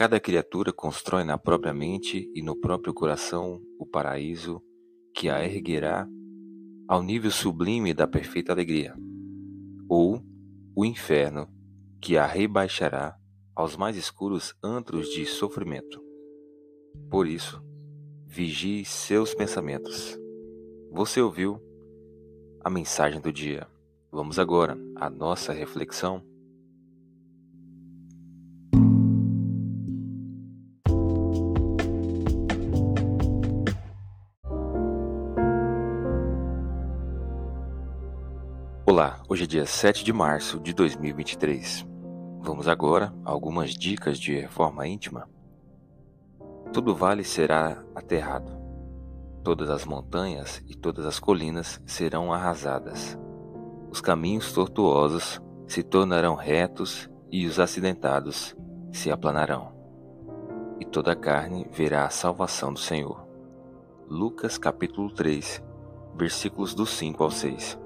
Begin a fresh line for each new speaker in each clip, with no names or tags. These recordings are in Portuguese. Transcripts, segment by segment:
Cada criatura constrói na própria mente e no próprio coração o paraíso que a erguerá ao nível sublime da perfeita alegria, ou o inferno que a rebaixará aos mais escuros antros de sofrimento. Por isso, vigie seus pensamentos. Você ouviu a mensagem do dia. Vamos agora à nossa reflexão. Olá, hoje é dia 7 de março de 2023. Vamos agora a algumas dicas de reforma íntima. Todo vale será aterrado, todas as montanhas e todas as colinas serão arrasadas. Os caminhos tortuosos se tornarão retos e os acidentados se aplanarão. E toda carne verá a salvação do Senhor. Lucas capítulo 3, versículos do 5 ao 6.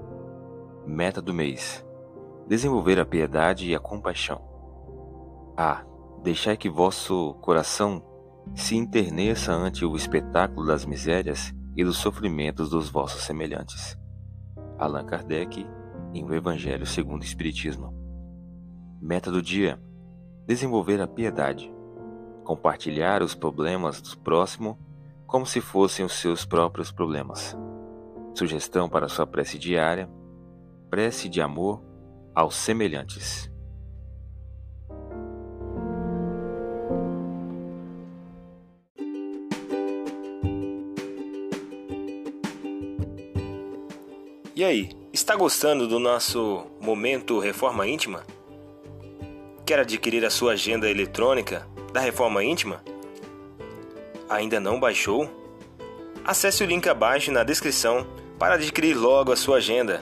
Meta do mês: desenvolver a piedade e a compaixão. A. Deixai que vosso coração se interneça ante o espetáculo das misérias e dos sofrimentos dos vossos semelhantes. Allan Kardec, em O Evangelho segundo o Espiritismo. Meta do dia: desenvolver a piedade. Compartilhar os problemas do próximo como se fossem os seus próprios problemas. Sugestão para sua prece diária: prece de amor aos semelhantes.
E aí, está gostando do nosso momento Reforma Íntima? Quer adquirir a sua agenda eletrônica da Reforma Íntima? Ainda não baixou? Acesse o link abaixo na descrição para adquirir logo a sua agenda